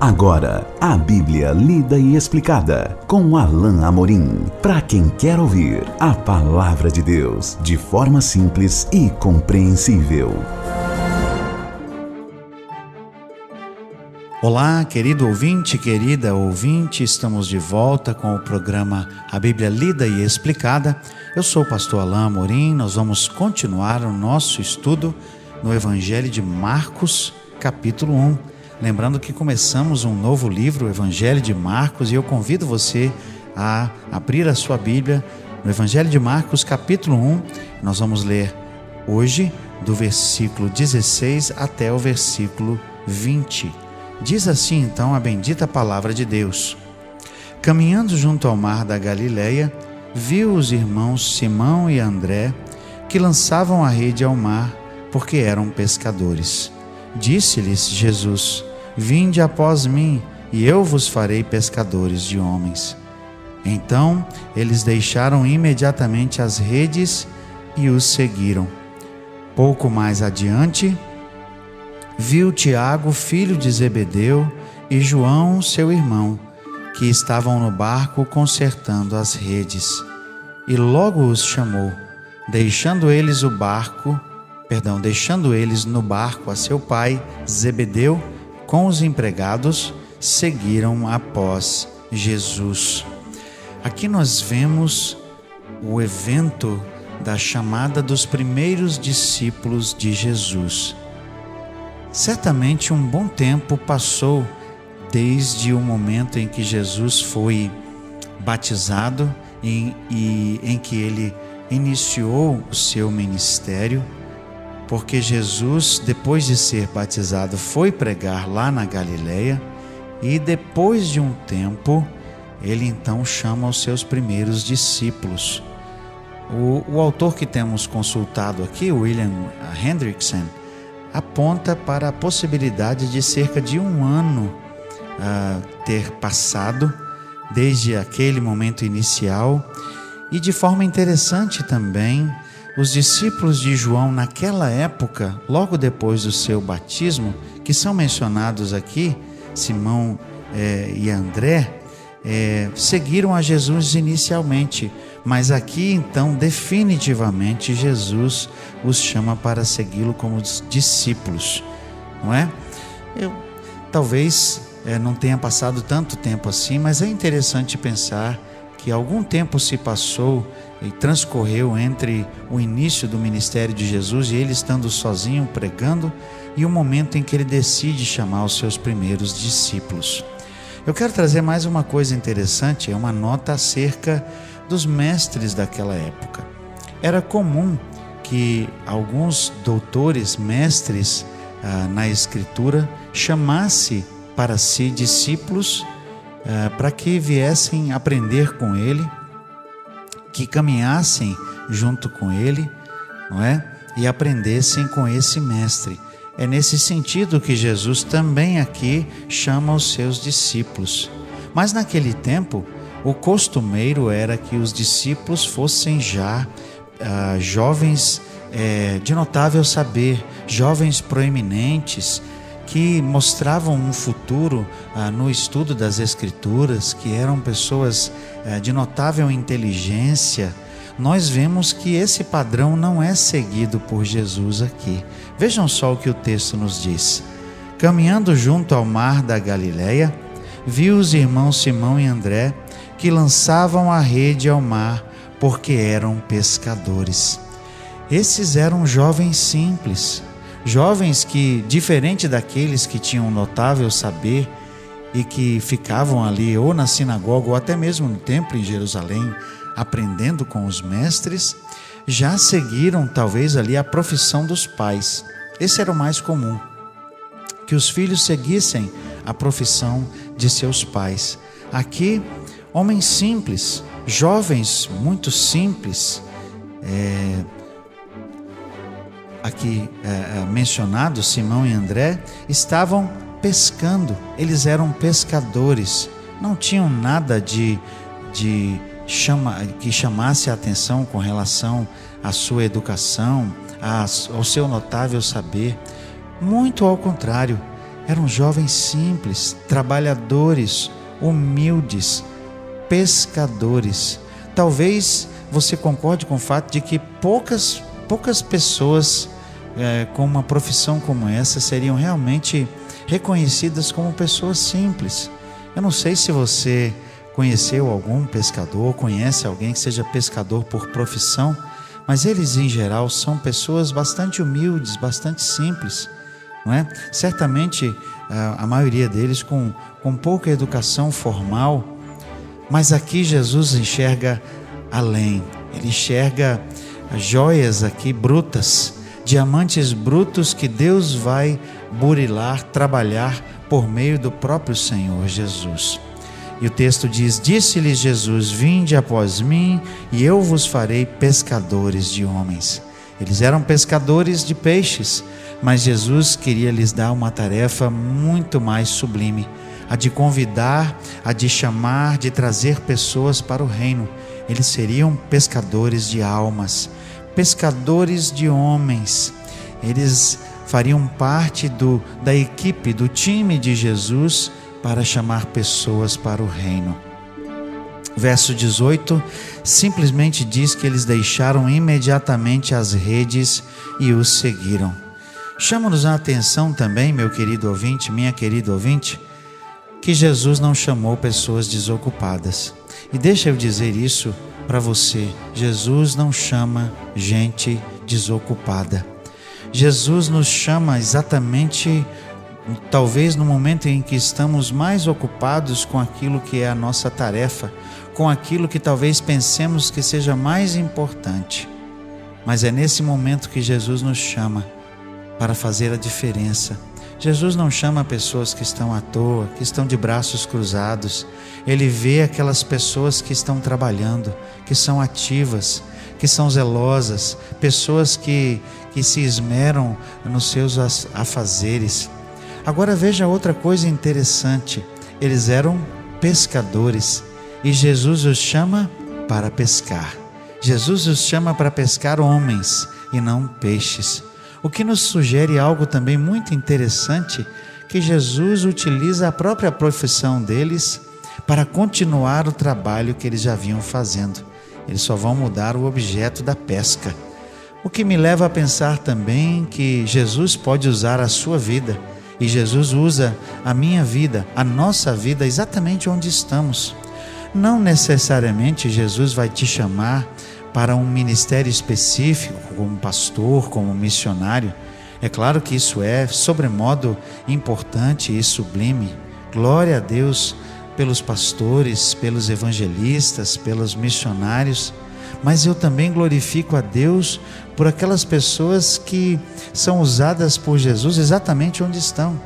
Agora, a Bíblia lida e explicada com Alain Amorim. Para quem quer ouvir a palavra de Deus de forma simples e compreensível. Olá, querido ouvinte, querida ouvinte, estamos de volta com o programa A Bíblia Lida e Explicada. Eu sou o pastor Alain Amorim, nós vamos continuar o nosso estudo no Evangelho de Marcos, capítulo 1. Lembrando que começamos um novo livro, o Evangelho de Marcos, e eu convido você a abrir a sua Bíblia no Evangelho de Marcos, capítulo 1. Nós vamos ler hoje do versículo 16 até o versículo 20. Diz assim então a bendita palavra de Deus: Caminhando junto ao mar da Galileia, viu os irmãos Simão e André que lançavam a rede ao mar porque eram pescadores. Disse-lhes Jesus: Vinde após mim, e eu vos farei pescadores de homens. Então eles deixaram imediatamente as redes e os seguiram. Pouco mais adiante, viu Tiago, filho de Zebedeu, e João, seu irmão, que estavam no barco consertando as redes. E logo os chamou, deixando eles o barco, perdão, deixando eles no barco a seu pai Zebedeu com os empregados, seguiram após Jesus. Aqui nós vemos o evento da chamada dos primeiros discípulos de Jesus. Certamente um bom tempo passou desde o momento em que Jesus foi batizado e, em que ele iniciou o seu ministério porque Jesus, depois de ser batizado, foi pregar lá na Galileia e depois de um tempo, ele então chama os seus primeiros discípulos. O, o autor que temos consultado aqui, William Hendrickson, aponta para a possibilidade de cerca de um ano uh, ter passado desde aquele momento inicial e de forma interessante também os discípulos de João, naquela época, logo depois do seu batismo, que são mencionados aqui, Simão é, e André, é, seguiram a Jesus inicialmente, mas aqui então, definitivamente, Jesus os chama para segui-lo como discípulos, não é? Eu, talvez é, não tenha passado tanto tempo assim, mas é interessante pensar que algum tempo se passou e transcorreu entre o início do ministério de Jesus e ele estando sozinho pregando e o momento em que ele decide chamar os seus primeiros discípulos. Eu quero trazer mais uma coisa interessante, é uma nota acerca dos mestres daquela época. Era comum que alguns doutores, mestres ah, na Escritura, chamasse para si discípulos ah, para que viessem aprender com ele que caminhassem junto com ele, não é? E aprendessem com esse mestre. É nesse sentido que Jesus também aqui chama os seus discípulos. Mas naquele tempo, o costumeiro era que os discípulos fossem já ah, jovens é, de notável saber, jovens proeminentes, que mostravam um futuro ah, no estudo das Escrituras, que eram pessoas ah, de notável inteligência, nós vemos que esse padrão não é seguido por Jesus aqui. Vejam só o que o texto nos diz. Caminhando junto ao mar da Galileia, viu os irmãos Simão e André que lançavam a rede ao mar porque eram pescadores. Esses eram jovens simples, Jovens que, diferente daqueles que tinham notável saber e que ficavam ali ou na sinagoga ou até mesmo no templo em Jerusalém, aprendendo com os mestres, já seguiram talvez ali a profissão dos pais. Esse era o mais comum, que os filhos seguissem a profissão de seus pais. Aqui, homens simples, jovens muito simples, é, aqui é, é, mencionados, Simão e André, estavam pescando, eles eram pescadores, não tinham nada de, de chama, que chamasse a atenção com relação à sua educação, ao seu notável saber. Muito ao contrário, Eram jovens simples, trabalhadores, humildes, pescadores. Talvez você concorde com o fato de que poucas, poucas pessoas é, com uma profissão como essa seriam realmente reconhecidas como pessoas simples. Eu não sei se você conheceu algum pescador, conhece alguém que seja pescador por profissão, mas eles em geral são pessoas bastante humildes, bastante simples, não é? Certamente a maioria deles com, com pouca educação formal, mas aqui Jesus enxerga além, ele enxerga joias aqui brutas, diamantes brutos que Deus vai burilar, trabalhar por meio do próprio Senhor Jesus. E o texto diz: Disse-lhes Jesus: Vinde após mim, e eu vos farei pescadores de homens. Eles eram pescadores de peixes, mas Jesus queria lhes dar uma tarefa muito mais sublime: a de convidar, a de chamar, de trazer pessoas para o reino. Eles seriam pescadores de almas, pescadores de homens. Eles fariam parte do, da equipe, do time de Jesus para chamar pessoas para o reino. Verso 18 simplesmente diz que eles deixaram imediatamente as redes e os seguiram. Chama-nos a atenção também, meu querido ouvinte, minha querida ouvinte, que Jesus não chamou pessoas desocupadas. E deixa eu dizer isso para você: Jesus não chama gente desocupada. Jesus nos chama exatamente talvez no momento em que estamos mais ocupados com aquilo que é a nossa tarefa, com aquilo que talvez pensemos que seja mais importante. Mas é nesse momento que Jesus nos chama para fazer a diferença. Jesus não chama pessoas que estão à toa, que estão de braços cruzados. Ele vê aquelas pessoas que estão trabalhando, que são ativas, que são zelosas, pessoas que, que se esmeram nos seus afazeres Agora veja outra coisa interessante: eles eram pescadores e Jesus os chama para pescar. Jesus os chama para pescar homens e não peixes. O que nos sugere algo também muito interessante, que Jesus utiliza a própria profissão deles para continuar o trabalho que eles já vinham fazendo. Eles só vão mudar o objeto da pesca. O que me leva a pensar também que Jesus pode usar a sua vida e Jesus usa a minha vida, a nossa vida, exatamente onde estamos. Não necessariamente Jesus vai te chamar para um ministério específico, como pastor, como missionário. É claro que isso é sobremodo importante e sublime. Glória a Deus pelos pastores, pelos evangelistas, pelos missionários mas eu também glorifico a Deus por aquelas pessoas que são usadas por Jesus exatamente onde estão.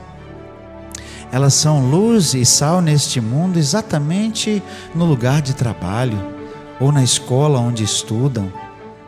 Elas são luz e sal neste mundo exatamente no lugar de trabalho, ou na escola onde estudam,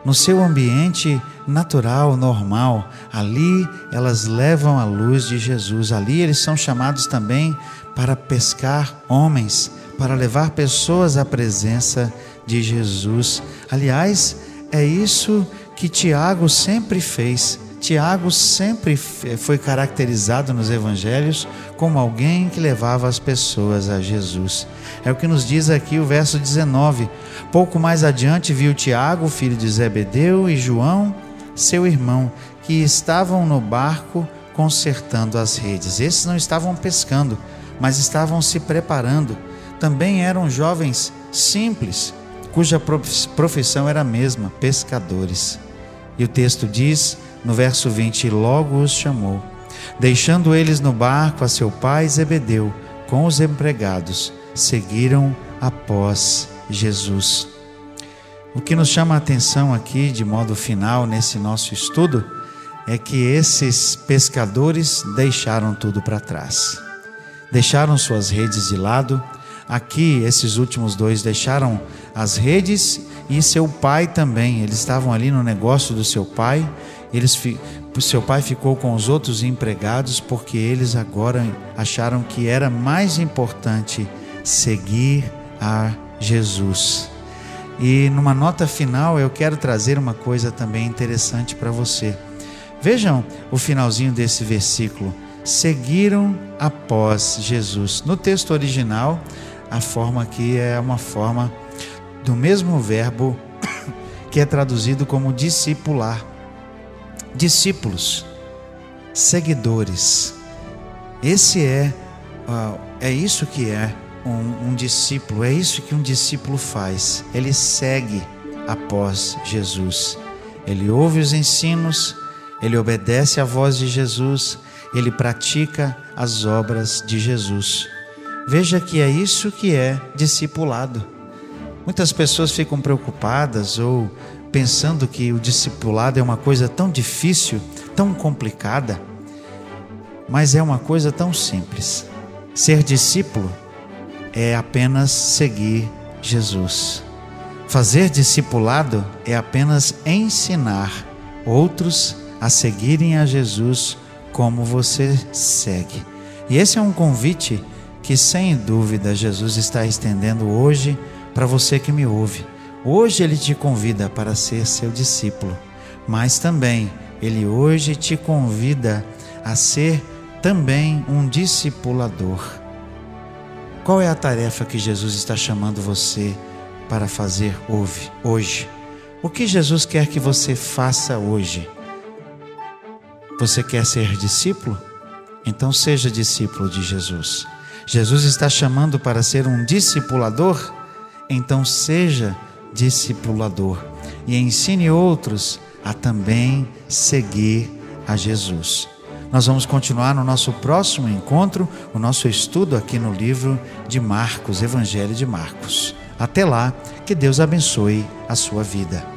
no seu ambiente natural, normal. Ali elas levam a luz de Jesus. Ali eles são chamados também para pescar homens, para levar pessoas à presença de Jesus. Aliás, é isso que Tiago sempre fez. Tiago sempre foi caracterizado nos evangelhos como alguém que levava as pessoas a Jesus. É o que nos diz aqui o verso 19. Pouco mais adiante viu Tiago, filho de Zebedeu, e João, seu irmão, que estavam no barco consertando as redes. Esses não estavam pescando, mas estavam se preparando. Também eram jovens simples, cuja profissão era a mesma, pescadores. E o texto diz, no verso 20: Logo os chamou, deixando eles no barco a seu pai Zebedeu, com os empregados, seguiram após Jesus. O que nos chama a atenção aqui, de modo final, nesse nosso estudo, é que esses pescadores deixaram tudo para trás. Deixaram suas redes de lado, Aqui, esses últimos dois deixaram as redes e seu pai também. Eles estavam ali no negócio do seu pai. Eles, seu pai ficou com os outros empregados porque eles agora acharam que era mais importante seguir a Jesus. E numa nota final, eu quero trazer uma coisa também interessante para você. Vejam o finalzinho desse versículo. seguiram após Jesus. No texto original, a forma aqui é uma forma do mesmo verbo que é traduzido como discipular. Discípulos, seguidores. Esse é é isso que é um, um discípulo, é isso que um discípulo faz. Ele segue após Jesus. Ele ouve os ensinos, ele obedece à voz de Jesus, ele pratica as obras de Jesus. Veja que é isso que é discipulado. Muitas pessoas ficam preocupadas ou pensando que o discipulado é uma coisa tão difícil, tão complicada, mas é uma coisa tão simples. Ser discípulo é apenas seguir Jesus. Fazer discipulado é apenas ensinar outros a seguirem a Jesus como você segue. E esse é um convite que, sem dúvida, Jesus está estendendo hoje para você que me ouve. Hoje ele te convida para ser seu discípulo, mas também ele hoje te convida a ser também um discipulador. Qual é a tarefa que Jesus está chamando você para fazer hoje? O que Jesus quer que você faça hoje? Você quer ser discípulo? Então seja discípulo de Jesus. Jesus está chamando para ser um discipulador? Então seja discipulador e ensine outros a também seguir a Jesus. Nós vamos continuar no nosso próximo encontro, o nosso estudo aqui no livro de Marcos, Evangelho de Marcos. Até lá, que Deus abençoe a sua vida.